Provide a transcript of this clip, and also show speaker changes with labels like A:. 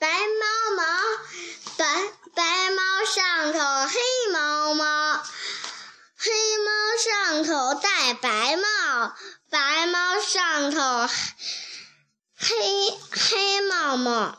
A: 白毛毛白白毛上头黑毛毛黑毛上头戴白帽白毛上头黑黑帽帽